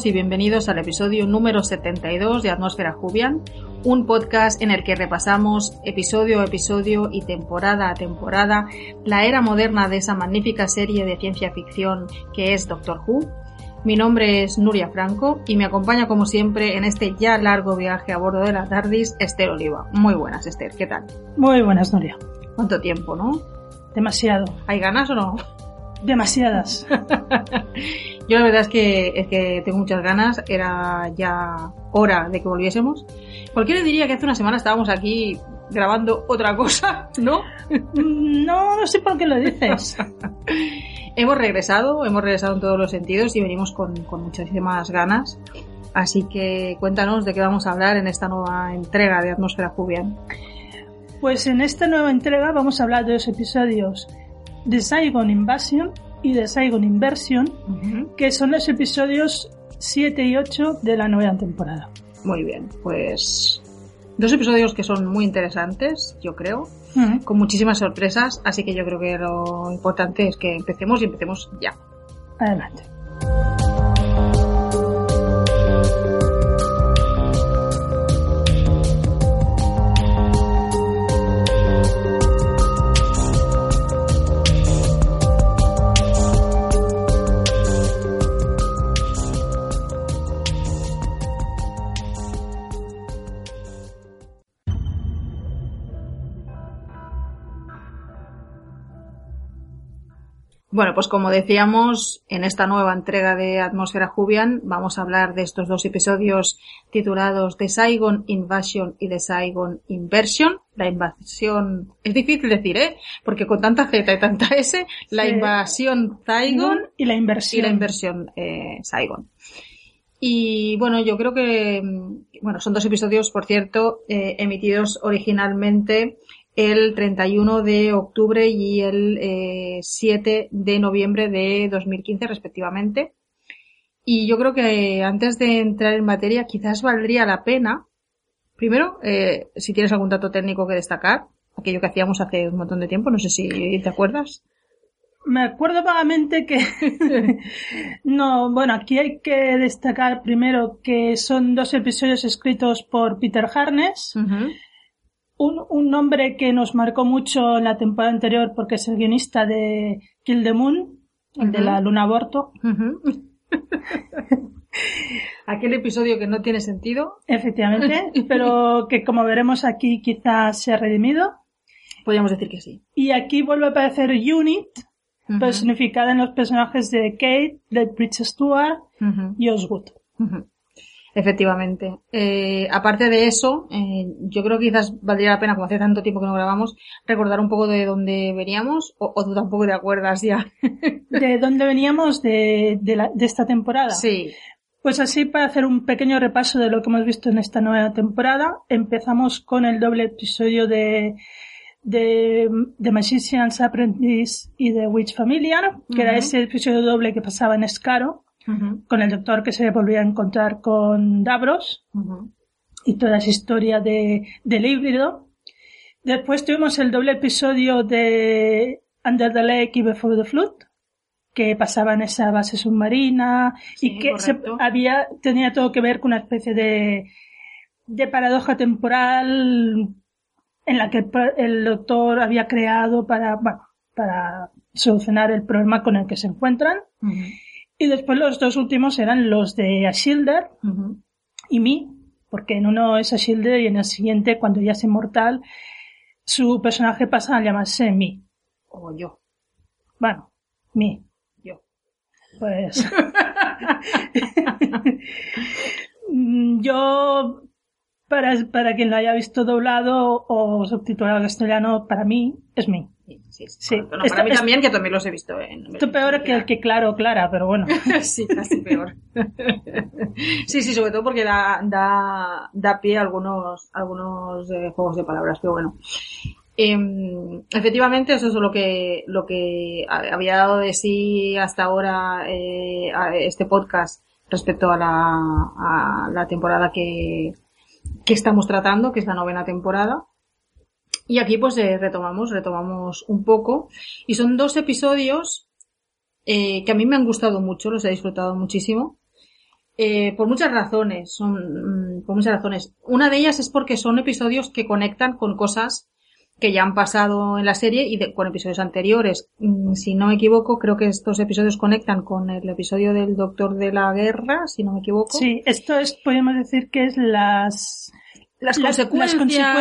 todos y bienvenidos al episodio número 72 de Atmósfera Jubian, un podcast en el que repasamos episodio a episodio y temporada a temporada la era moderna de esa magnífica serie de ciencia ficción que es Doctor Who. Mi nombre es Nuria Franco y me acompaña como siempre en este ya largo viaje a bordo de la TARDIS Esther Oliva. Muy buenas Esther, ¿qué tal? Muy buenas, Nuria. ¿Cuánto tiempo, no? Demasiado. ¿Hay ganas o no? Demasiadas. Yo la verdad es que, es que tengo muchas ganas, era ya hora de que volviésemos. Cualquiera diría que hace una semana estábamos aquí grabando otra cosa, ¿no? No, no sé por qué lo dices. hemos regresado, hemos regresado en todos los sentidos y venimos con, con muchísimas ganas. Así que cuéntanos de qué vamos a hablar en esta nueva entrega de Atmósfera Jubian. Pues en esta nueva entrega vamos a hablar de los episodios de Saigon Invasion y de Saigon Inversion, que son los episodios 7 y 8 de la nueva temporada. Muy bien, pues dos episodios que son muy interesantes, yo creo, Ujú. con muchísimas sorpresas, así que yo creo que lo importante es que empecemos y empecemos ya. Adelante. Bueno, pues como decíamos, en esta nueva entrega de Atmósfera Jubian vamos a hablar de estos dos episodios titulados The Saigon Invasion y The Saigon Inversion. La invasión, es difícil decir, ¿eh? Porque con tanta Z y tanta S, la Sí. invasión Saigon y la y inversión. la inversión eh, Saigon. Y bueno, yo creo que, mm, bueno, son dos episodios, por cierto, eh, emitidos originalmente el 31 de octubre y el eh, 7 de noviembre de 2015 respectivamente. Y yo creo que antes de entrar en materia quizás valdría la pena, primero, eh, si tienes algún dato técnico que destacar, aquello que hacíamos hace un montón de tiempo, no sé si te acuerdas. Me acuerdo vagamente que... no, bueno, aquí hay que destacar primero que son dos episodios escritos por Peter Harness. Un, un hombre que nos marcó mucho en la temporada anterior porque es el guionista de Kill the Moon, el de la luna aborto. Aquel episodio que no tiene sentido, Efectivamente, pero que como veremos aquí quizás se ha redimido. podríamos decir que sí. Y aquí vuelve a aparecer Unit, personificada en los personajes de Kate, de Bridget Stewart y Osgood. Efectivamente. Eh, aparte de eso, eh, yo creo que quizás valdría la pena, como hace tanto tiempo que no grabamos, recordar un poco de dónde veníamos, o, o tú tampoco te acuerdas ya. ¿De dónde veníamos de, de, la- de esta temporada? sí. Pues así, para hacer un pequeño repaso de lo que hemos visto en esta nueva temporada, empezamos con el doble episodio de, de The Magician's Apprentice y The Witch Familiar, que era ese episodio doble que pasaba en Escaro, Con el doctor que se volvía a encontrar con Davros y toda esa historia de, del híbrido. Después tuvimos el doble episodio de Under the Lake y Before the Flood, que pasaba en esa base submarina Sí, y que se- había, tenía todo que ver con una especie de, de paradoja temporal en la que el, el doctor había creado para, bueno, para solucionar el problema con el que se encuentran. Y después los dos últimos eran los de Ashilder Ujú. y mí, porque en uno es a Shielder y en el siguiente, cuando ya es inmortal, su personaje pasa a llamarse Mi. O yo. Bueno, Mi. Yo. Pues. Mm, yo, para, para quien lo haya visto doblado o subtitulado al castellano, para mí es Mi. Sí, sí. Bueno, Esto- para mí también, que también los he visto en... Esto peor que el que Claro, Clara, pero bueno. sí, casi peor. sí, sí, sobre todo porque da, da, da pie a algunos, algunos eh, juegos de palabras, pero bueno. Em, efectivamente, eso es lo que, lo que ha- había dado de sí hasta ahora eh, a este podcast respecto a la, a la temporada que, que estamos tratando, que es la novena temporada. Y aquí pues eh, retomamos, retomamos un poco. Y son dos episodios eh, que a mí me han gustado mucho, los he disfrutado muchísimo. Eh, por muchas razones, son, mm, por muchas razones. Una de ellas es porque son episodios que conectan con cosas que ya han pasado en la serie y de- con episodios anteriores. Mm, Si no me equivoco, creo que estos episodios conectan con el episodio del Doctor de la Guerra, si no me equivoco. Sí, esto es, podemos decir que es las... Las, Las- las consecuencias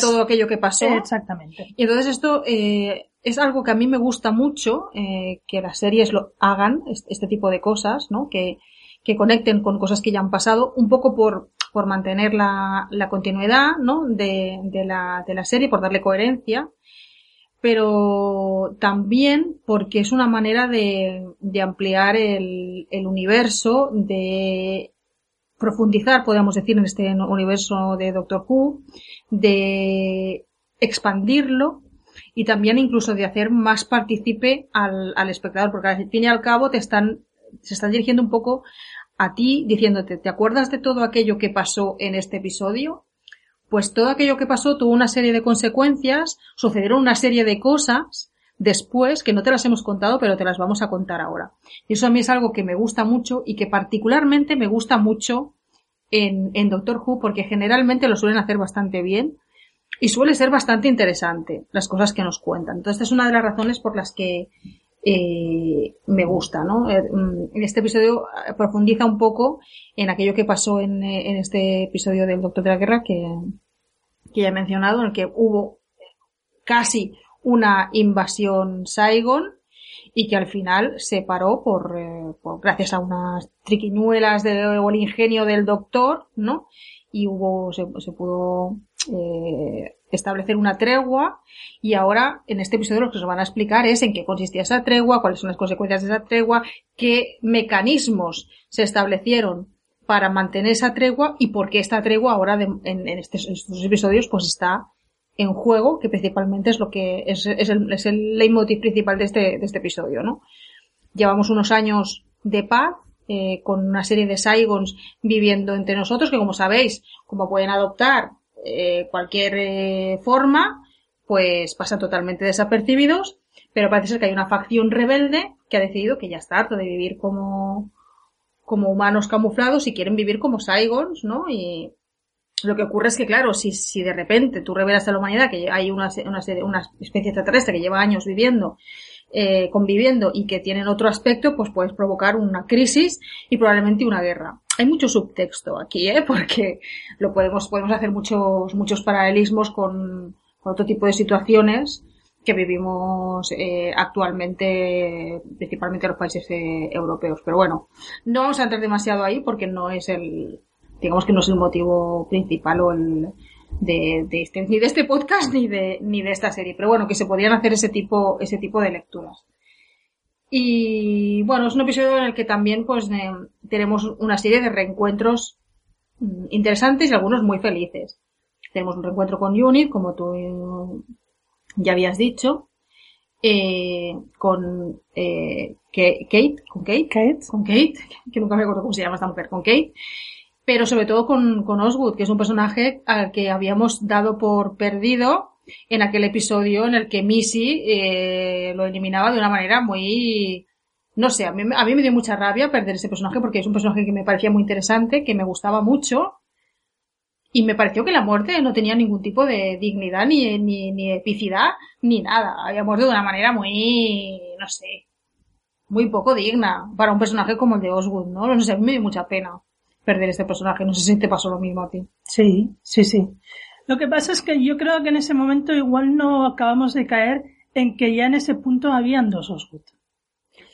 de todo aquello que pasó. Exactamente. Y entonces esto eh, es algo que a mí me gusta mucho, eh, que las series lo hagan, es- este tipo de cosas, ¿no? Que, que conecten con cosas que ya han pasado, un poco por, por mantener la, la continuidad, ¿no? De, de, la, de la serie, por darle coherencia, pero también porque es una manera de, de ampliar el, el universo, de profundizar, podríamos decir, en este universo de Doctor Who, de expandirlo y también incluso de hacer más partícipe al, al espectador, porque al fin y al cabo te están, se están dirigiendo un poco a ti diciéndote, ¿te acuerdas de todo aquello que pasó en este episodio? Pues todo aquello que pasó tuvo una serie de consecuencias, sucedieron una serie de cosas después que no te las hemos contado, pero te las vamos a contar ahora. Y eso a mí es algo que me gusta mucho y que particularmente me gusta mucho en, en Doctor Who porque generalmente lo suelen hacer bastante bien y suele ser bastante interesante las cosas que nos cuentan. Entonces, esta es una de las razones por las que eh, me gusta, ¿no? Eh, mm, En este episodio eh, profundiza un poco en aquello que pasó en, en este episodio del Doctor de la Guerra que, que ya he mencionado, en el que hubo casi una invasión Saigon y que al final se paró por, eh, por gracias a unas triquiñuelas de, o el ingenio del doctor, ¿no? Y hubo, se, pudo eh, establecer una tregua y ahora en este episodio lo que nos van a explicar es en qué consistía esa tregua, cuáles son las consecuencias de esa tregua, qué mecanismos se establecieron para mantener esa tregua y por qué esta tregua ahora en estos episodios pues está en juego, que principalmente es lo que es, es el, es el leitmotiv principal de este, de este episodio, ¿no? Llevamos unos años de paz, eh, con una serie de Saigons viviendo entre nosotros, que como sabéis, como pueden adoptar eh, cualquier eh, forma, pues pasan totalmente desapercibidos, pero parece ser que hay una facción rebelde que ha decidido que ya está harto de vivir como, como humanos camuflados y quieren vivir como Saigons, ¿no? Y, lo que ocurre es que, claro, si, si de repente tú revelas a la humanidad que hay una, una, una especie extraterrestre que lleva años viviendo, eh, conviviendo y que tienen otro aspecto, pues puedes provocar una crisis y probablemente una guerra. Hay mucho subtexto aquí, ¿eh? Porque lo podemos, podemos hacer muchos, muchos paralelismos con, con otro tipo de situaciones que vivimos eh, actualmente, principalmente en los países eh, europeos. Pero bueno, no vamos a entrar demasiado ahí porque no es el, digamos que no es el motivo principal o el de, de este, ni de este podcast ni de, ni de esta serie. Pero bueno, que se podrían hacer ese tipo, ese tipo de lecturas. Y bueno, es un episodio en el que también pues eh, tenemos una serie de reencuentros mm, interesantes y algunos muy felices. Tenemos un reencuentro con Unit, como tú eh, ya habías dicho, eh, con eh, Kate, con Kate, Kate. con Kate, que nunca me acuerdo cómo se llama esta mujer, con Kate, pero sobre todo con, con Osgood, que es un personaje al que habíamos dado por perdido en aquel episodio en el que Missy eh, lo eliminaba de una manera muy... No sé, a mí, a mí me dio mucha rabia perder ese personaje porque es un personaje que me parecía muy interesante, que me gustaba mucho y me pareció que la muerte no tenía ningún tipo de dignidad, ni, ni, ni epicidad, ni nada. Había muerto de una manera muy, no sé, muy poco digna para un personaje como el de Osgood, ¿no? No sé, a mí me dio mucha pena. Perder este personaje. No sé si te pasó lo mismo a ti. Sí, sí, sí. Lo que pasa es que yo creo que en ese momento igual no acabamos de caer en que ya en ese punto habían dos Osgood.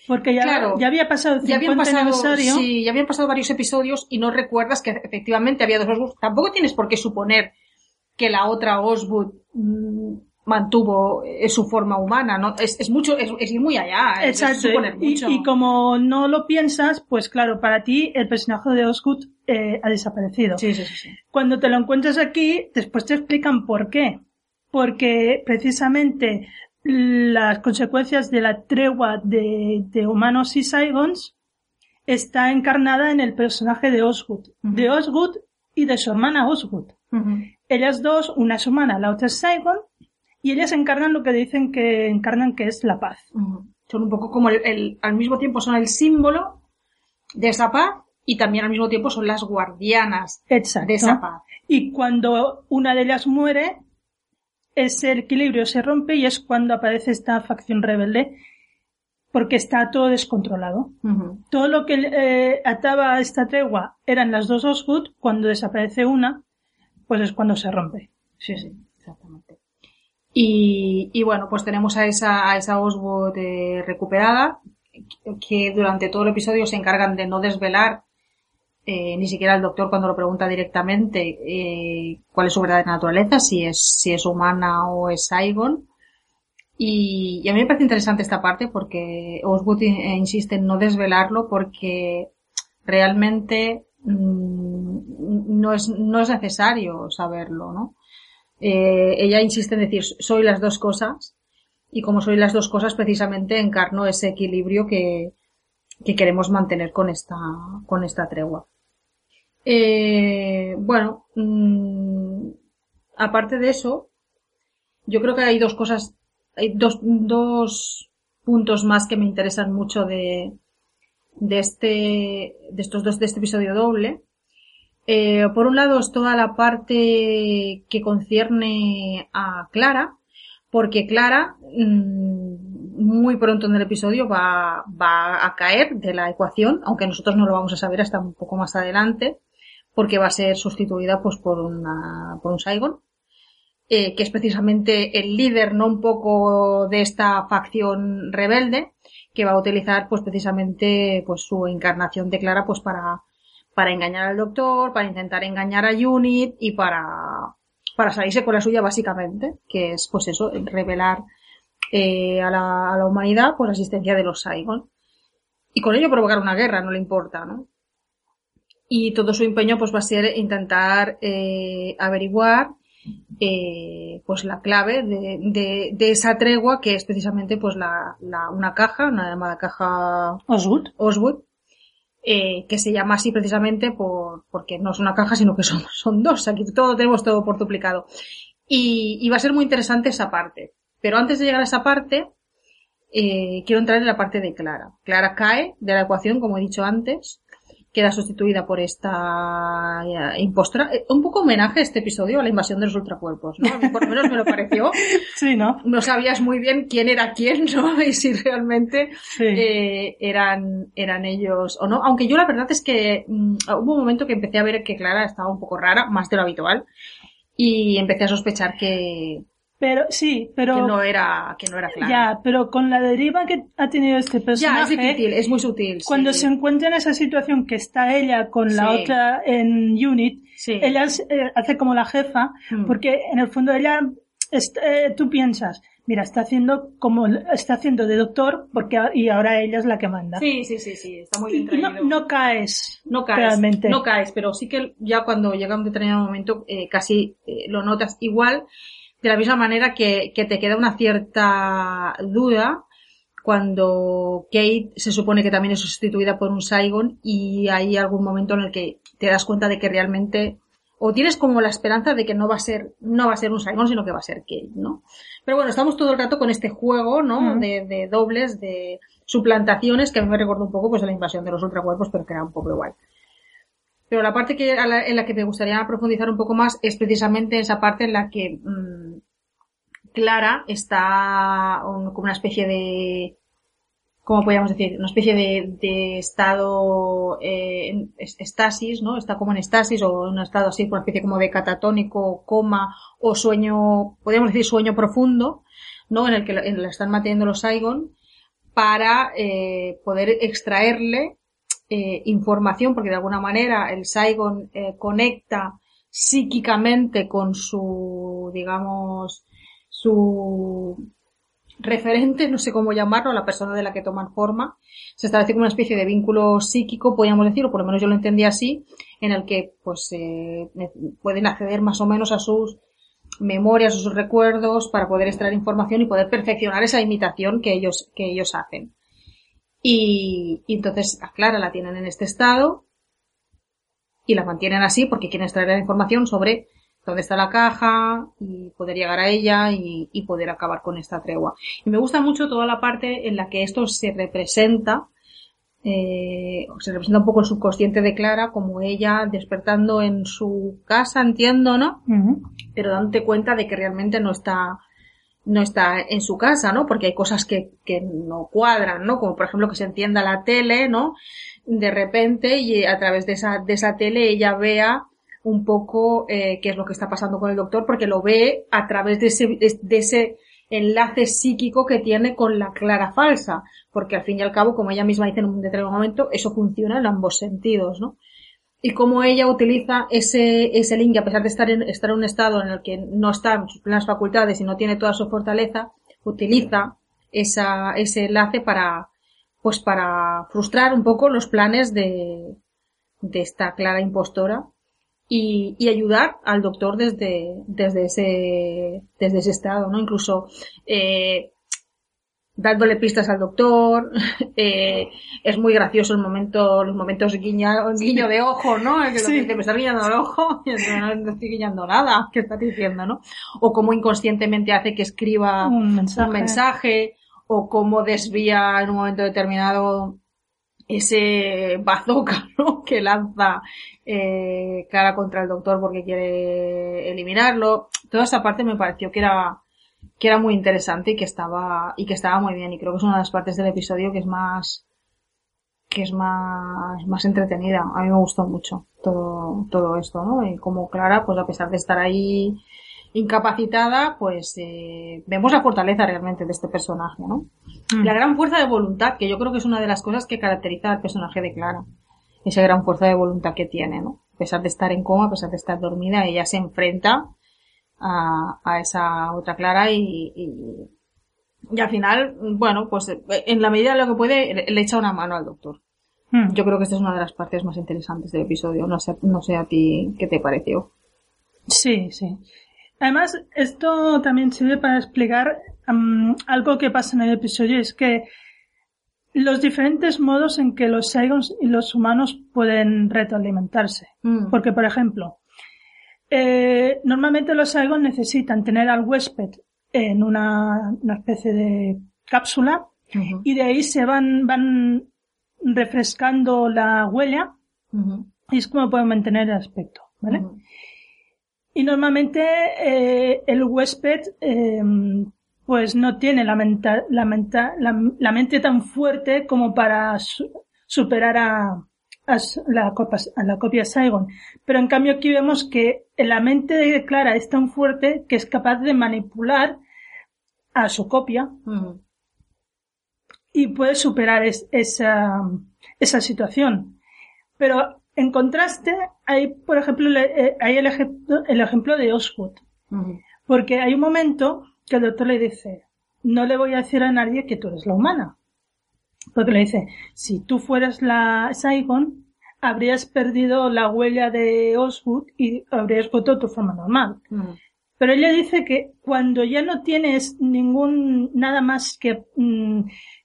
Porque ya, ya había pasado el ya habían pasado, aniversario. Sí, ya habían pasado varios episodios y no recuerdas que efectivamente había dos Osgood. Tampoco tienes por qué suponer que la otra Osgood mm, mantuvo eh, su forma humana, ¿no? Es, es mucho, es, es, ir muy allá. Exacto. mucho. Y, y, como no lo piensas, pues claro, para ti el personaje de Osgood eh, ha desaparecido. Sí, sí, sí, sí. Cuando te lo encuentras aquí, después te explican por qué. Porque precisamente las consecuencias de la tregua de, de humanos y Saigons está encarnada en el personaje de Osgood. De Osgood y de su hermana Osgood. Ellas dos, una es humana, la otra es Saigon, y ellas encarnan lo que dicen que encarnan que es la paz. Son un poco como el, al mismo tiempo son el símbolo de esa paz y también al mismo tiempo son las guardianas de esa paz. Y cuando una de ellas muere, ese equilibrio se rompe y es cuando aparece esta facción rebelde porque está todo descontrolado. Todo lo que eh, ataba esta tregua eran las dos Osgood, cuando desaparece una, pues es cuando se rompe. Sí, sí. Y, y bueno, pues tenemos a esa, a esa Oswald eh, recuperada, que durante todo el episodio se encargan de no desvelar eh, ni siquiera el doctor cuando lo pregunta directamente eh, cuál es su verdadera naturaleza, si es, si es humana o es Saigon. Y, y, a mí me parece interesante esta parte porque Oswood insiste en no desvelarlo porque realmente mmm, no, es, no es necesario saberlo, ¿no? Eh, ella insiste en decir, soy las dos cosas, y como soy las dos cosas, precisamente encarno ese equilibrio que, que queremos mantener con esta, con esta tregua. Eh, bueno, mmm, aparte de eso, yo creo que hay dos cosas, hay dos, dos puntos más que me interesan mucho de, de este, de estos dos, de este episodio doble. Eh, por un lado es toda la parte que concierne a Clara, porque Clara mmm, muy pronto en el episodio va, va a caer de la ecuación, aunque nosotros no lo vamos a saber hasta un poco más adelante, porque va a ser sustituida pues por una, por un Saigon, eh, que es precisamente el líder, no un poco de esta facción rebelde, que va a utilizar pues precisamente pues su encarnación de Clara pues para para engañar al doctor, para intentar engañar a Unit y para, para salirse con la suya básicamente, que es pues eso, revelar eh, a, la, a, la, humanidad pues la existencia de los Saigon. Y con ello provocar una guerra, no le importa, ¿no? Y todo su empeño pues va a ser intentar eh, averiguar eh, pues la clave de, de, de, esa tregua que es precisamente pues la, la una caja, una llamada caja Oswood, Oswood eh, que se llama así precisamente por, porque no es una caja, sino que son, son dos. Aquí todo tenemos todo por duplicado. Y, va a ser muy interesante esa parte. Pero antes de llegar a esa parte, eh, quiero entrar en la parte de Clara. Clara cae de la ecuación, como he dicho antes, queda sustituida por esta eh, impostora. Eh, un poco homenaje a este episodio a la invasión de los ultracuerpos, ¿no? Por lo menos me lo pareció. sí, ¿no? No sabías muy bien quién era quién, ¿no? Y si realmente sí. eh, eran, eran ellos o no. Aunque yo la verdad es que mmm, hubo un momento que empecé a ver que Clara estaba un poco rara, más de lo habitual. Y empecé a sospechar que, pero sí, pero que no era que no era claro. Ya, pero con la deriva que ha tenido este personaje, ya, es difícil, es muy sutil. Cuando sí. se encuentra en esa situación que está ella con la Sí. otra en Unit, Sí. ella es- eh, hace como la jefa, Mm. porque en el fondo ella, est- eh, tú piensas, mira, está haciendo como está haciendo de doctor, porque y ahora ella es la que manda. Sí, sí, sí, sí, está muy bien y no, traído. no caes, No caes, realmente. no caes, pero sí que ya cuando llega un determinado momento eh, casi eh, lo notas igual, de la misma manera que, que te queda una cierta duda cuando Kate se supone que también es sustituida por un Saigon y hay algún momento en el que te das cuenta de que realmente o tienes como la esperanza de que no va a ser no va a ser un Saigon sino que va a ser Kate, ¿no? Pero bueno, estamos todo el rato con este juego, ¿no? Mm. De, de dobles, de suplantaciones que a mí me recordó un poco pues de la invasión de los ultracuerpos, pero que era un poco igual. Pero la parte que, la- en la que me gustaría profundizar un poco más es precisamente esa parte en la que mm, Clara está como una especie de como podríamos decir, una especie de, estado eh, estasis, ¿no? Está como en estasis o en un estado así, una especie como de catatónico, coma o sueño, podríamos decir sueño profundo, ¿no? En el que en el están manteniendo los Saigon para eh, poder extraerle eh, información, porque de alguna manera el Saigon eh, conecta psíquicamente con su, digamos, su referente, no sé cómo llamarlo, la persona de la que toman forma. Se establece como una especie de vínculo psíquico, podríamos decir, o por lo menos yo lo entendí así, en el que pues eh, pueden acceder más o menos a sus memorias o sus recuerdos para poder extraer información y poder perfeccionar esa imitación que ellos, que ellos hacen. Y, y entonces a Clara la tienen en este estado y la mantienen así porque quieren extraer la información sobre dónde está la caja y poder llegar a ella y, y, poder acabar con esta tregua. Y me gusta mucho toda la parte en la que esto se representa, eh, se representa un poco el subconsciente de Clara como ella despertando en su casa, entiendo, ¿no? Uh -huh. Pero dándote cuenta de que realmente no está no está en su casa, ¿no? Porque hay cosas que, que no cuadran, ¿no? Como por ejemplo que se encienda la tele, ¿no? De repente y a través de esa, de esa tele ella vea un poco eh, qué es lo que está pasando con el doctor porque lo ve a través de ese, de ese enlace psíquico que tiene con la clara falsa porque al fin y al cabo como ella misma dice en un determinado momento eso funciona en ambos sentidos no y cómo ella utiliza ese ese link a pesar de estar en estar en un estado en el que no está en sus plenas facultades y no tiene toda su fortaleza utiliza esa ese enlace para pues para frustrar un poco los planes de de esta clara impostora y, y, ayudar al doctor desde, desde ese, desde ese estado, ¿no? Incluso, eh, dándole pistas al doctor, eh, es muy gracioso el momento, los momentos guiña, guiño de ojo, ¿no? Que sí. dice, me está guiñando el ojo, y no, no estoy guiñando nada, ¿qué estás diciendo, no? O cómo inconscientemente hace que escriba un mensaje, un mensaje o cómo desvía en un momento determinado ese bazooka ¿no? que lanza eh, cara contra el doctor porque quiere eliminarlo. Toda esa parte me pareció que era que era muy interesante y que estaba y que estaba muy bien y creo que es una de las partes del episodio que es más que es más más entretenida. A mí me gustó mucho todo todo esto, ¿no? Y como Clara, pues a pesar de estar ahí incapacitada, pues eh, vemos la fortaleza realmente de este personaje, ¿no? Mm. La gran fuerza de voluntad, que yo creo que es una de las cosas que caracteriza al personaje de Clara. Esa gran fuerza de voluntad que tiene, ¿no? A pesar de estar en coma, a pesar de estar dormida, ella se enfrenta a, a esa otra Clara y, y, y, al final, bueno, pues en la medida de lo que puede, le echa una mano al doctor. Mm. Yo creo que esta es una de las partes más interesantes del episodio. No sé, no sé a ti qué te pareció. Sí, sí. Además, esto también sirve para explicar um, algo que pasa en el episodio, es que los diferentes modos en que los Saigons y los humanos pueden retroalimentarse. Mm. Porque, por ejemplo, eh, normalmente los Saigons necesitan tener al huésped en una, una especie de cápsula uh -huh. y de ahí se van, van refrescando la huella uh -huh. y es como pueden mantener el aspecto, ¿vale? Uh -huh. Y normalmente eh, el huésped eh, pues no tiene la, menta, la, menta, la, la, mente tan fuerte como para su, superar a, a, la copa, a la copia Saigon. Pero en cambio aquí vemos que la mente de Clara es tan fuerte que es capaz de manipular a su copia uh -huh. y puede superar es, esa, esa situación. Pero en contraste, hay, por ejemplo, eh, hay el ejemplo, el ejemplo de. Uh -huh. Porque hay un momento que el doctor le dice, no le voy a decir a nadie que tú eres la humana. Porque le dice, si tú fueras la Saigon, habrías perdido la huella de Osgood y habrías vuelto tu forma normal. Uh -huh. Pero ella dice que cuando ya no tienes ningún, nada más que, mm,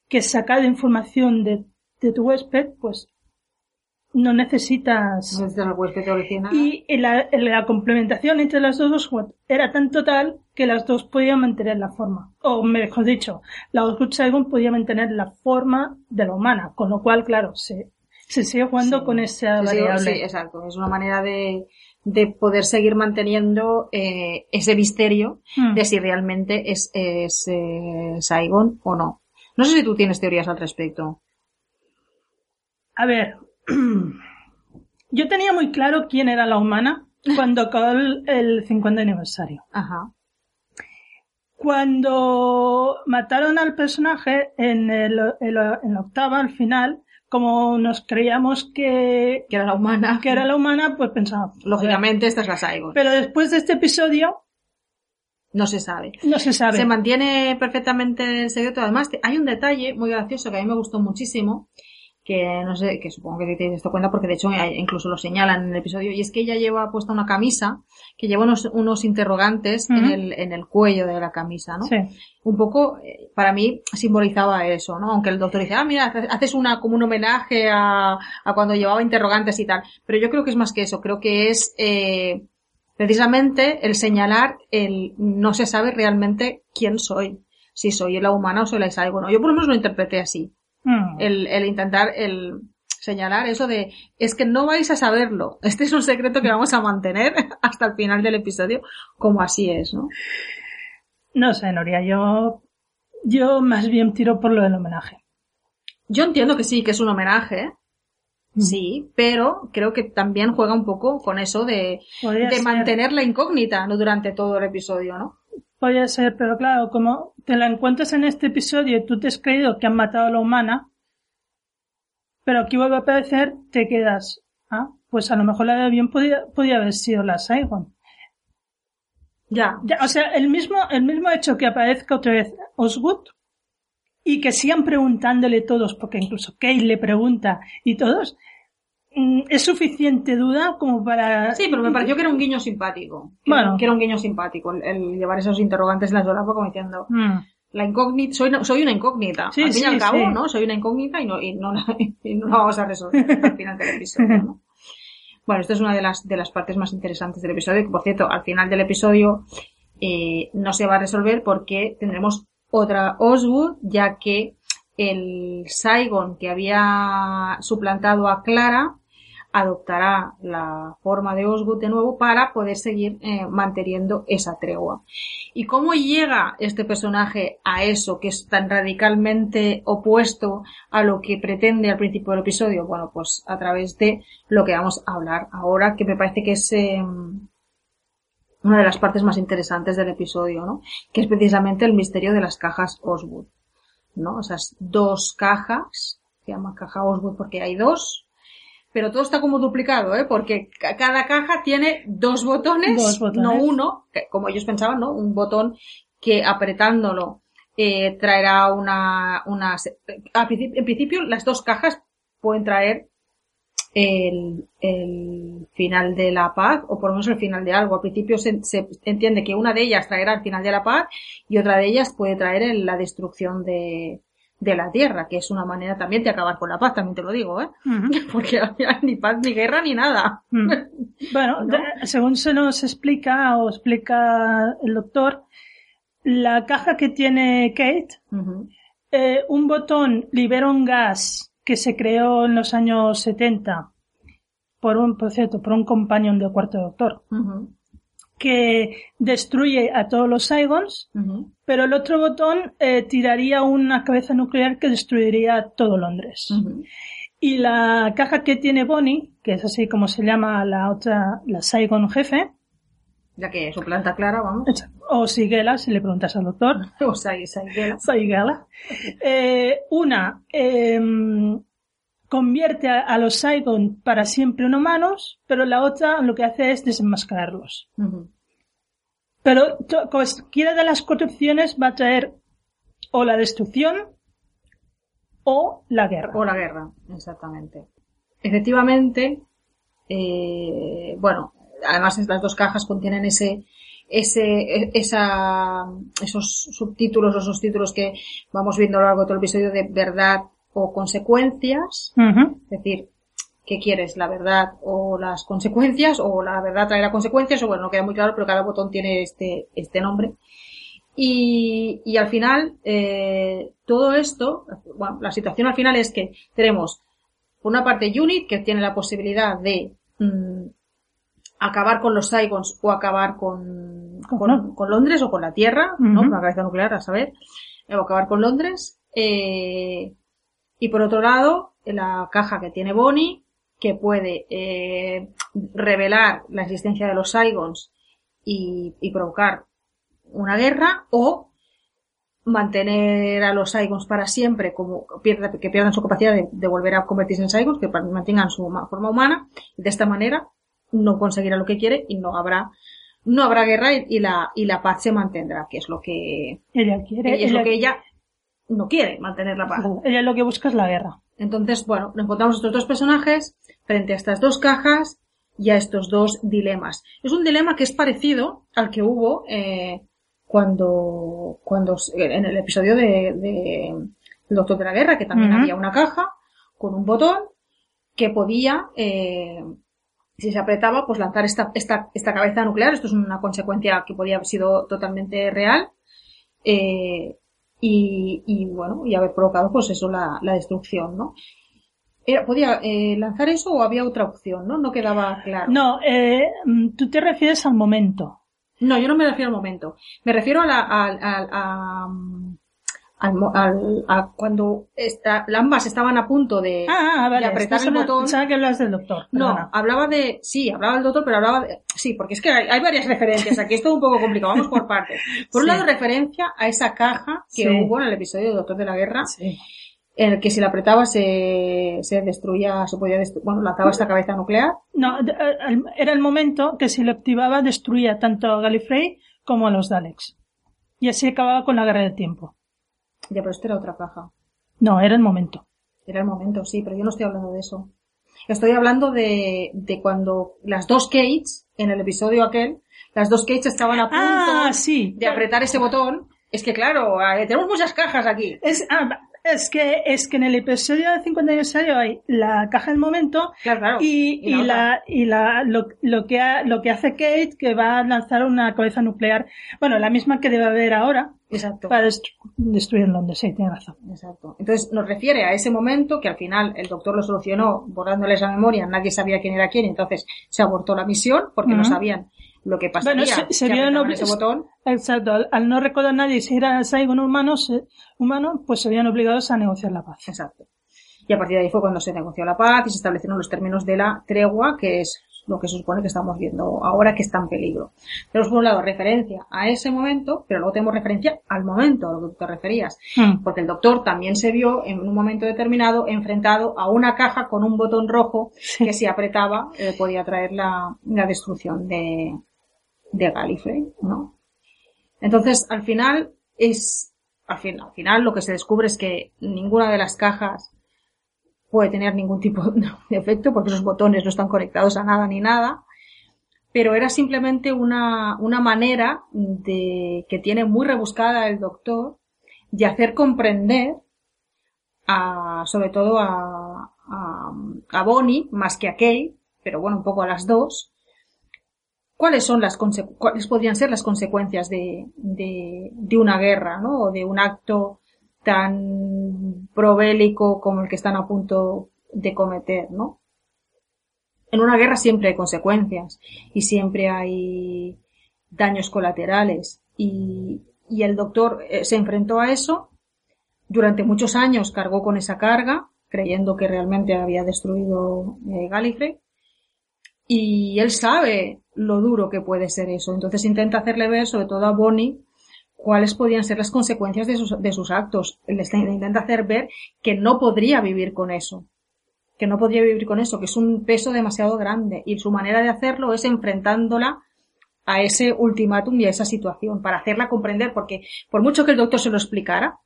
que sacar de información de, de tu huésped, pues no necesitas. No necesitas el huésped original. Y la, la, complementación entre las dos era tan total que las dos podían mantener la forma. O mejor dicho, la Osgood Saigon podía mantener la forma de la humana. Con lo cual, claro, se, se sigue jugando sí. con esa sí, variable. Sí, exacto. Es una manera de, de poder seguir manteniendo eh, ese misterio mm. de si realmente es, es eh, Saigon o no. No sé si tú tienes teorías al respecto. A ver, yo tenía muy claro quién era la humana cuando acabó el, el 50 aniversario. Ajá. Cuando mataron al personaje en, el, en la en la octava, al final, como nos creíamos que, Que era la humana. que era la humana, pues pensábamos. Lógicamente, esta es la Saigon. Pero después de este episodio, No se sabe. no se sabe. Se mantiene perfectamente el secreto. Además, hay un detalle muy gracioso que a mí me gustó muchísimo, que no sé, que supongo que te diste cuenta porque de hecho incluso lo señalan en el episodio, y es que ella lleva puesta una camisa que lleva unos, unos interrogantes en, el, en el cuello de la camisa, ¿no? Sí. Un poco, eh, para mí, simbolizaba eso, ¿no? Aunque el doctor dice, ah, mira, haces- una, como un homenaje a, a cuando llevaba interrogantes y tal. Pero yo creo que es más que eso, creo que es, eh, precisamente el señalar el no se sabe realmente quién soy. Si soy la humana o soy la Saigon. Yo por lo menos lo interpreté así. Mm. El, el intentar, el señalar eso de, es que no vais a saberlo. Este es un secreto que vamos a mantener hasta el final del episodio, como así es, ¿no? No sé, Noria, yo, yo más bien tiro por lo del homenaje. Yo entiendo que sí, que es un homenaje. Mm. sí, pero creo que también juega un poco con eso de, de mantener la incógnita ¿no? durante todo el episodio, ¿no? Podría ser, pero claro, como te la encuentras en este episodio y tú te has creído que han matado a la humana, pero aquí vuelve a aparecer, te quedas, ah, pues a lo mejor la de bien podía, podía haber sido la Saigon. Ya. Ya, o sea, el mismo, el mismo hecho que aparezca otra vez Osgood y que sigan preguntándole todos, porque incluso Kate le pregunta y todos, es suficiente duda como para... Sí, pero me pareció que era un guiño simpático. Que, Bueno. que era un guiño simpático el, el llevar esos interrogantes en la solapa como diciendo, Mm, la incógnita, soy, soy una incógnita. Sí, al fin y sí, al cabo, sí. ¿no? Soy una incógnita y no, y no, la, y no la vamos a resolver al final del episodio, ¿no? Bueno, esta es una de las, de las partes más interesantes del episodio, por cierto, al final del episodio eh, no se va a resolver porque tendremos otra Oswood, ya que el Saigon que había suplantado a Clara adoptará la forma de Osgood de nuevo para poder seguir eh, manteniendo esa tregua. ¿Y cómo llega este personaje a eso que es tan radicalmente opuesto a lo que pretende al principio del episodio? Bueno, pues a través de lo que vamos a hablar ahora, que me parece que es eh, una de las partes más interesantes del episodio, ¿no? Que es precisamente el misterio de las cajas Oswood, ¿no? Esas dos cajas, se llama caja Oswood porque hay dos, pero todo está como duplicado, ¿eh? Porque ca- cada caja tiene dos botones, Dos botones. no uno, que como ellos pensaban, ¿no? Un botón que apretándolo eh, traerá una, una, a en principio las dos cajas pueden traer el, el final de la paz, o por lo menos el final de algo. Al principio se, se entiende que una de ellas traerá el final de la paz y otra de ellas puede traer el- la destrucción de, de la tierra, que es una manera también de acabar con la paz, también te lo digo, ¿eh? Porque al final ni paz, ni guerra, ni nada. Mm. Bueno, ¿No? de- según se nos explica o explica el doctor, la caja que tiene Kate, eh, un botón libera un gas que se creó en los años 70 por un, por cierto, por un compañón del cuarto doctor. Que destruye a todos los Saigons, pero el otro botón eh, tiraría una cabeza nuclear que destruiría todo Londres. Y la caja que tiene Bonnie, que es así como se llama la otra, la Saigon jefe, Ya que su planta clara, vamos. o Sigela, si le preguntas al doctor, O idea. Saigela, eh, una em, convierte a, a los Saigon para siempre en humanos, pero la otra lo que hace es desenmascararlos. Pero to- cualquiera de las cuatro opciones va a traer o la destrucción o la guerra. O la guerra, exactamente. Efectivamente, eh, bueno, además las dos cajas contienen ese, ese, e- esa, esos subtítulos o esos títulos que vamos viendo a lo largo de todo el episodio de verdad o consecuencias. Es decir, ¿qué quieres? ¿La verdad o las consecuencias? ¿O la verdad traerá consecuencias? O bueno, no queda muy claro, pero cada botón tiene este, este nombre. Y, y al final, eh, todo esto, bueno, la situación al final es que tenemos, por una parte, Unit, que tiene la posibilidad de mm, acabar con los Saigons o acabar con, con, Londres o con la Tierra, ¿no? Ujú. Con la cabeza nuclear, a saber, o acabar con Londres. Eh, y por otro lado, la caja que tiene Bonnie, que puede eh, revelar la existencia de los Saigons y, y provocar una guerra, o mantener a los Saigons para siempre, como pierda, que pierdan su capacidad de, de, volver a convertirse en Saigons, que mantengan su forma humana, y de esta manera no conseguirá lo que quiere y no habrá no habrá guerra y, y la y la paz se mantendrá, que es lo que ella quiere, es ella, lo que ella no quiere mantener la paz. Ella lo que busca es la guerra. Entonces, bueno, encontramos estos dos personajes frente a estas dos cajas y a estos dos dilemas. Es un dilema que es parecido al que hubo eh, cuando, cuando en el episodio de, de El Doctor de la Guerra, que también uh -huh. había una caja con un botón que podía, eh, si se apretaba, pues lanzar esta, esta, esta cabeza nuclear. Esto es una consecuencia que podía haber sido totalmente real. Eh, y, y, bueno, y haber provocado pues eso, la, la destrucción, ¿no? Era, ¿Podía eh, lanzar eso o había otra opción, no? No quedaba claro. No, eh, tú te refieres al momento. No, yo no me refiero al momento. Me refiero a la, a, a, a, al, al, a cuando esta, ambas estaban a punto de, ah, vale. de apretar el botón. Pensaba que hablas del doctor. Perdona. No, hablaba de, sí, hablaba del doctor, pero hablaba de, sí, porque es que hay, hay varias referencias aquí, es todo un poco complicado, vamos por partes. Por un lado, referencia a esa caja que sí. hubo en el episodio del Doctor de la Guerra, sí. en el que si la apretaba se, se destruía, se podía destruir, bueno, lanzaba esta cabeza nuclear. No, era el momento que si lo activaba destruía tanto a Gallifrey como a los Daleks. Y así acababa con la guerra del tiempo. Ya, pero esto era otra caja. No, era el momento. Era el momento, sí, pero yo no estoy hablando de eso. Estoy hablando de, de cuando las dos Kates, en el episodio aquel, las dos Kates estaban a punto ah, sí. de apretar ese botón. Es que claro, tenemos muchas cajas aquí. Es, ah, es que, es que en el episodio del 50 aniversario hay la caja del momento claro, claro. y, y, y, la, y la, lo, lo, que ha, lo que hace Kate que va a lanzar una cabeza nuclear, bueno, la misma que debe haber ahora. Exacto. Para destru destruir Londres, sí, tiene razón. Exacto. Entonces nos refiere a ese momento que al final el doctor lo solucionó borrándoles la memoria, nadie sabía quién era quién, entonces se abortó la misión porque uh -huh. no sabían lo que pasaría bueno, se, se ese botón. Exacto, al, al, no recordar nadie si era Saigon humano, se, humano, pues se veían obligados a negociar la paz. Exacto. Y a partir de ahí fue cuando se negoció la paz y se establecieron los términos de la tregua, que es lo que se supone que estamos viendo ahora que está en peligro. Tenemos por un lado referencia a ese momento, pero luego tenemos referencia al momento a lo que te referías. Mm. Porque el doctor también se vio en un momento determinado enfrentado a una caja con un botón rojo sí. que si apretaba eh, podía traer la, la destrucción de, de Gallifrey, ¿no? Entonces, al final, es, al final lo que se descubre es que ninguna de las cajas puede tener ningún tipo de efecto porque esos botones no están conectados a nada ni nada. Pero era simplemente una, una manera de, que tiene muy rebuscada el doctor de hacer comprender a, sobre todo a, a, Bonnie, más que a Kate, pero bueno, un poco a las dos, cuáles son las cuáles podrían ser las consecuencias de, de, de, una guerra, ¿no? O de un acto tan probélico como el que están a punto de cometer, ¿no? En una guerra siempre hay consecuencias y siempre hay daños colaterales y, y el doctor eh, se enfrentó a eso durante muchos años cargó con esa carga creyendo que realmente había destruido eh, Gallifrey y él sabe lo duro que puede ser eso. Entonces intenta hacerle ver, sobre todo a Bonnie, cuáles podían ser las consecuencias de sus, de sus actos. Le intenta hacer ver que no podría vivir con eso. Que no podría vivir con eso, que es un peso demasiado grande. Y su manera de hacerlo es enfrentándola a ese ultimátum y a esa situación, para hacerla comprender, porque por mucho que el doctor se lo explicara,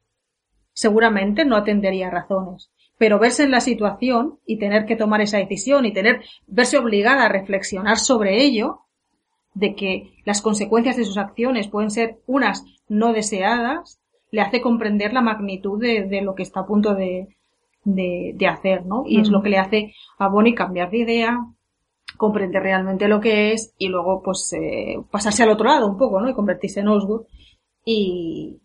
seguramente no atendería razones pero verse en la situación y tener que tomar esa decisión y tener, verse obligada a reflexionar sobre ello, de que las consecuencias de sus acciones pueden ser unas no deseadas, le hace comprender la magnitud de, de lo que está a punto de, de, de hacer, ¿no? Y es lo que le hace a Bonnie cambiar de idea, comprender realmente lo que es y luego pues eh, pasarse al otro lado un poco, ¿no? Y convertirse en Osgood y,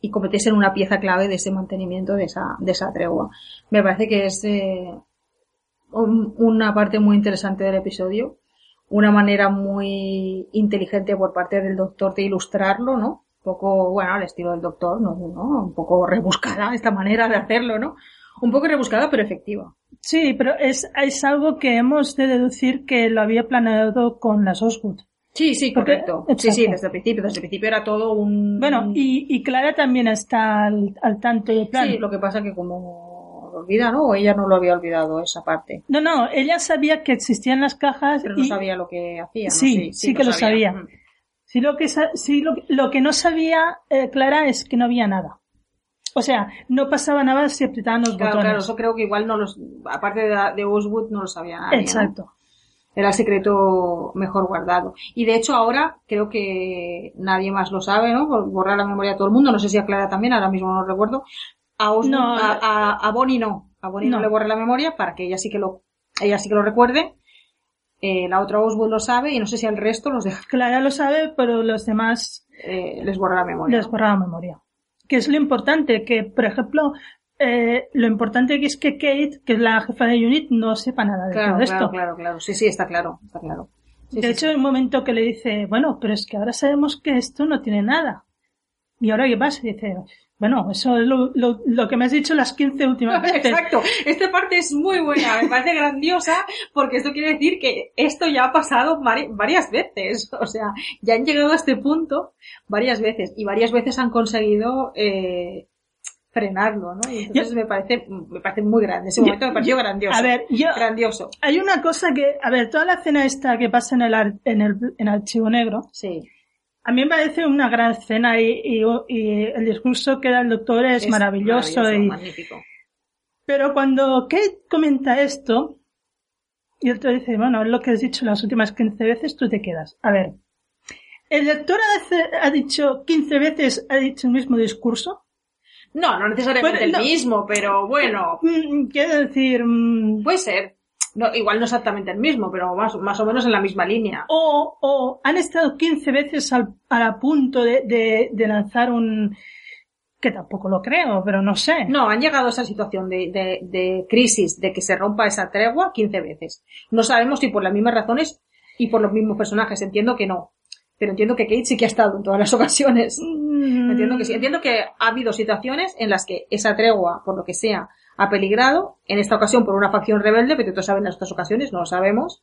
y convertirse en una pieza clave de ese mantenimiento de esa, de esa tregua. Me parece que es eh, un, una parte muy interesante del episodio, una manera muy inteligente por parte del doctor de ilustrarlo, ¿no? poco, bueno, al estilo del doctor, ¿no? ¿no? Un poco rebuscada esta manera de hacerlo, ¿no? Un poco rebuscada, pero efectiva. Sí, pero es, es algo que hemos de deducir que lo había planeado con las Osgood. Sí, sí, Porque- correcto. Sí, sí, exacto. desde el principio. Desde el principio era todo un... Bueno, y, y Clara también está al, al tanto del plan. Sí, lo que pasa que como olvida, ¿no? O ella no lo había olvidado, esa parte. No, no, ella sabía que existían las cajas Pero no y sabía lo que hacía, ¿no? Sí, sí que lo sabía. Mm. sí lo que, sí lo, que- lo que no sabía eh, Clara es que no había nada. O sea, no pasaba nada si apretaban los Claro, botones. claro, eso creo que igual no los... Aparte de, de Oswood no lo sabía nadie, ¿no? Exacto. Era el secreto mejor guardado. Y de hecho ahora creo que nadie más lo sabe, ¿no? Por borrar la memoria de todo el mundo. No sé si a Clara también, ahora mismo no recuerdo. A, No, a, a, a Bonnie no. A Bonnie no. No. le borra la memoria para que ella sí que lo, ella sí que lo recuerde. Eh, la otra Oswood lo sabe y no sé si al resto los deja, Clara lo sabe, pero los demás eh, les borra la memoria. les borra la memoria. Que es lo importante, que por ejemplo, eh, lo importante que es que Kate, que es la jefa de unit, no sepa nada de Claro, todo esto. claro, claro, claro. Sí, sí, está claro, está claro. Sí, de sí, hecho, sí. hay un momento que le dice, bueno, pero es que ahora sabemos que esto no tiene nada. ¿Y ahora qué pasa? Dice, bueno, eso es lo, lo, lo que me has dicho las 15 últimas veces. Exacto. Esta parte es muy buena, me parece grandiosa, porque esto quiere decir que esto ya ha pasado vari- varias veces. O sea, ya han llegado a este punto varias veces y varias veces han conseguido eh, frenarlo, ¿no? Y entonces me parece, me parece muy grande. Ese momento me pareció grandioso. A ver, yo, grandioso. hay una cosa que, a ver, toda la escena esta que pasa en el, en el, en el Archivo Negro, Sí. A mí me parece una gran escena y, y, y el discurso que da el doctor es, maravilloso. y, magnífico. Pero cuando Kate comenta esto, y el doctor dice, bueno, es lo que has dicho las últimas 15 veces, tú te quedas. A ver, ¿el doctor ha dicho 15 veces, ha dicho el mismo discurso? No, no necesariamente Bueno, no. el mismo, pero bueno, Mm, Quiero decir, mm, puede ser. No, igual no exactamente el mismo, pero más, más o menos en la misma línea. o, o han estado 15 veces al, a punto de, de, de lanzar un... que tampoco lo creo, pero no sé. No, han llegado a esa situación de, de, de crisis, de que se rompa esa tregua 15 veces. No sabemos si por las mismas razones y por los mismos personajes. Entiendo que no. Pero entiendo que Kate sí que ha estado en todas las ocasiones. Mm, Entiendo que sí. Entiendo que ha habido situaciones en las que esa tregua, por lo que sea, ha peligrado. En esta ocasión por una facción rebelde, pero todos saben en otras ocasiones, no lo sabemos.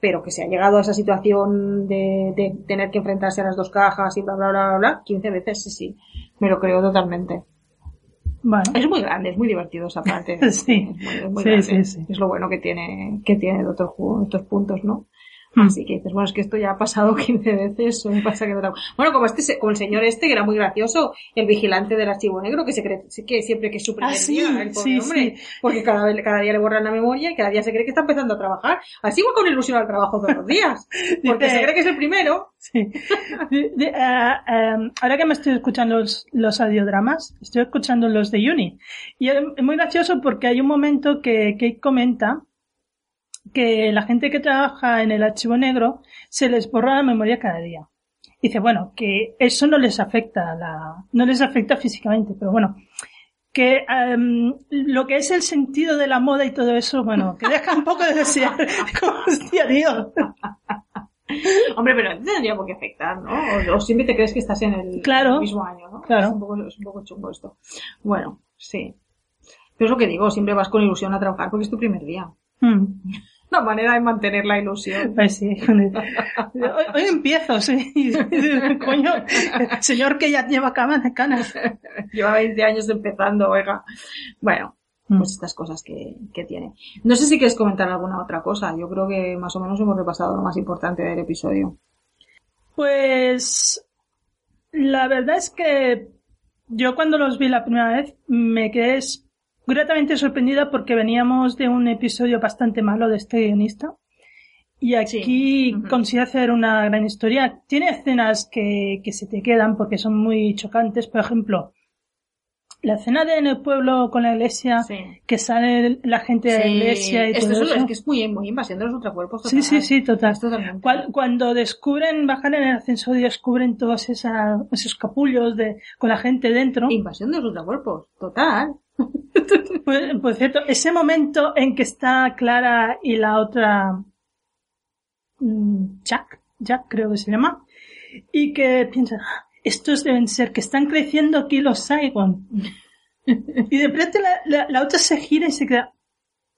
Pero que se ha llegado a esa situación de, de tener que enfrentarse a las dos cajas y bla, bla, bla, bla, bla, 15 veces, sí, sí. Me lo creo totalmente. Bueno, Es muy grande, es muy divertido esa parte. Sí. Es muy, es muy Sí, sí, sí. Es lo bueno que tiene, que tiene Doctor Who, estos puntos, ¿no? Hmm. Así que dices, bueno, es que esto ya ha pasado 15 veces, me pasa que no. Bueno, como este, como el señor este, que era muy gracioso, el vigilante del archivo negro, que se cree, que siempre que es su primer Ah, sí, día, el pobre sí, hombre, sí. porque cada vez, cada día le borran la memoria y cada día se cree que está empezando a trabajar. Así va con ilusión al trabajo todos los días. Porque Dice- se cree que es el primero. Sí. De- de- ah, ah, ahora que me estoy escuchando los, los audiodramas, estoy escuchando los de Uni. Y es es muy gracioso porque hay un momento que Kate comenta que la gente que trabaja en el archivo negro se les borra la memoria cada día. Dice, bueno, que eso no les afecta la, no les afecta físicamente, pero bueno, que em, lo que es el sentido de la moda y todo eso, bueno, que deja un poco de desear. Hostia, tío. Hombre, pero no te tendría por qué afectar, ¿no? O, o siempre te crees que estás en el, Claro. el mismo año, ¿no? Claro. Es un, poco, es un poco chungo esto. Bueno, sí. Pero es lo que digo, siempre vas con ilusión a trabajar porque es tu primer día. Mm. La manera de mantener la ilusión. Pues sí, hoy, hoy empiezo, sí. Coño, señor que ya lleva camas de canas. Lleva 20 años empezando, oiga. Bueno, pues estas cosas que, que tiene. No sé si quieres comentar alguna otra cosa. Yo creo que más o menos hemos repasado lo más importante del episodio. Pues la verdad es que yo cuando los vi la primera vez me quedé gratamente sorprendida porque veníamos de un episodio bastante malo de este guionista. Y aquí Sí. Consigue hacer una gran historia. Tiene escenas que, que se te quedan porque son muy chocantes. Por ejemplo, la escena de en el pueblo con la iglesia, Sí. que sale la gente de la iglesia y Esto todo es, eso. es que es muy, muy invasión de los ultracuerpos. Sí, sí, total. sí, total. Cuando descubren, bajan en el ascensor y descubren todos esa- esos capullos de, con la gente dentro. Invasión de los ultracuerpos. Total. Pues, por cierto, ese momento en que está Clara y la otra, mm, Jack, Jack creo que se llama, y que piensa, "Ah, estos deben ser que están creciendo aquí los Saigon. y de repente la, la, otra se gira y se queda,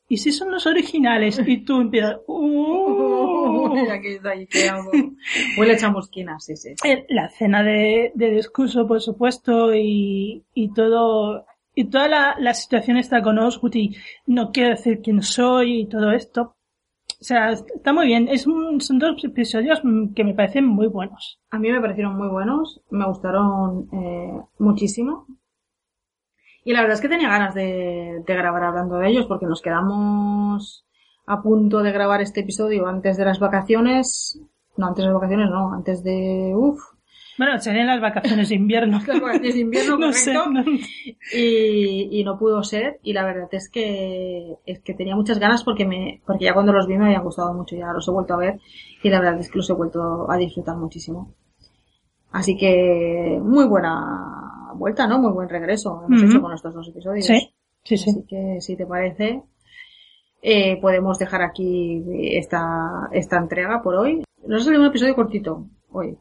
¿y si son los originales? Y tú empiezas, ¡uh! Huele chamusquina, sí, sí. La cena de, de discurso, por supuesto, y, y todo, y toda la, la situación está con Osgood y no quiero decir quién soy y todo esto. O sea, está muy bien. Es son dos episodios que me parecen muy buenos. A mí me parecieron muy buenos. Me gustaron eh, muchísimo. Y la verdad es que tenía ganas de, de grabar hablando de ellos porque nos quedamos a punto de grabar este episodio antes de las vacaciones. No, antes de las vacaciones no, antes de... Uf, bueno, serían las vacaciones de invierno. las vacaciones de invierno, correcto. Y, no pudo ser. Y la verdad es que, es que tenía muchas ganas porque me, porque ya cuando los vi me habían gustado mucho, ya los he vuelto a ver. Y la verdad es que los he vuelto a disfrutar muchísimo. Así que, muy buena vuelta, ¿no? Muy buen regreso hemos hecho con estos dos episodios. Sí, sí, sí. Así que, si te parece, eh, podemos dejar aquí esta, esta entrega por hoy. Nos ha salido un episodio cortito hoy.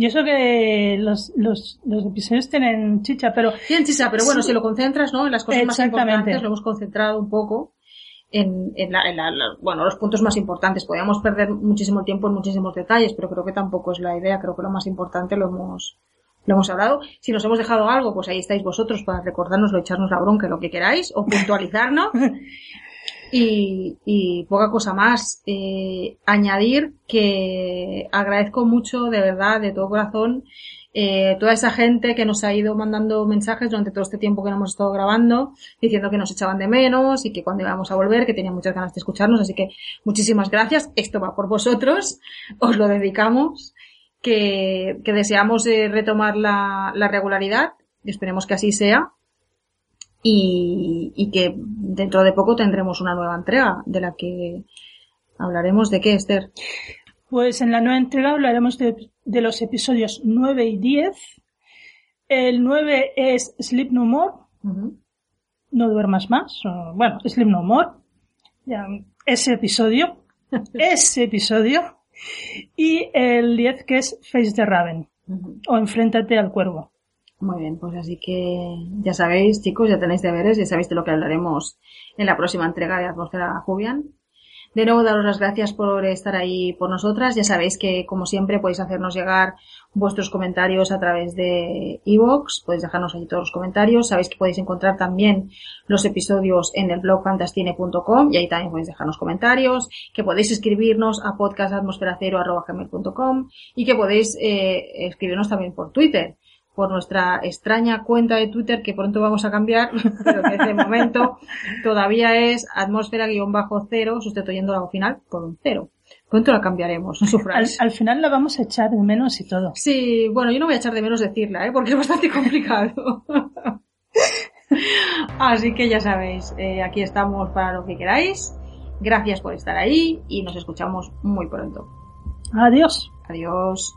Y eso que los, los, los episodios tienen chicha, pero... Tienen chicha, pero bueno, si lo concentras, ¿no? En las cosas más importantes lo hemos concentrado un poco en, en, la, en la, bueno, los puntos más importantes. Podríamos perder muchísimo tiempo en muchísimos detalles, pero creo que tampoco es la idea. Creo que lo más importante lo hemos, lo hemos hablado. Si nos hemos dejado algo, pues ahí estáis vosotros para recordárnoslo, echarnos la bronca, lo que queráis, o puntualizarnos. Y, y poca cosa más. Eh, añadir que agradezco mucho, de verdad, de todo corazón, eh, toda esa gente que nos ha ido mandando mensajes durante todo este tiempo que no hemos estado grabando, diciendo que nos echaban de menos y que cuando íbamos a volver, que tenían muchas ganas de escucharnos. Así que muchísimas gracias. Esto va por vosotros. Os lo dedicamos. Que, que deseamos eh, retomar la, la regularidad. Y esperemos que así sea y, y que dentro de poco tendremos una nueva entrega de la que hablaremos de qué, Esther. Pues en la nueva entrega hablaremos de, de los episodios 9 y 10. El 9 es Sleep No More. No duermas más. bueno, Sleep No More. Ya, ese episodio. ese episodio. Y el 10 que es Face the Raven. O Enfréntate al Cuervo. Muy bien, pues así que ya sabéis, chicos, ya tenéis deberes, ya sabéis de lo que hablaremos en la próxima entrega de Atmósfera Jubian. De nuevo, daros las gracias por estar ahí por nosotras. Ya sabéis que, como siempre, podéis hacernos llegar vuestros comentarios a través de iVoox. podéis dejarnos ahí todos los comentarios. Sabéis que podéis encontrar también los episodios en el blog fantastine.com y ahí también podéis dejarnos comentarios. Que podéis escribirnos a podcastatmosferacero.com y que podéis eh, escribirnos también por Twitter por nuestra extraña cuenta de Twitter que pronto vamos a cambiar, pero que de momento todavía es atmósfera-cero, sustituyendo la final por un cero. Pronto la cambiaremos, Al, al, final la vamos a echar de menos y todo. Sí, bueno, yo no voy a echar de menos decirla, ¿eh? porque es bastante complicado. Así que ya sabéis, eh, aquí estamos para lo que queráis. Gracias por estar ahí y nos escuchamos muy pronto. Adiós. Adiós.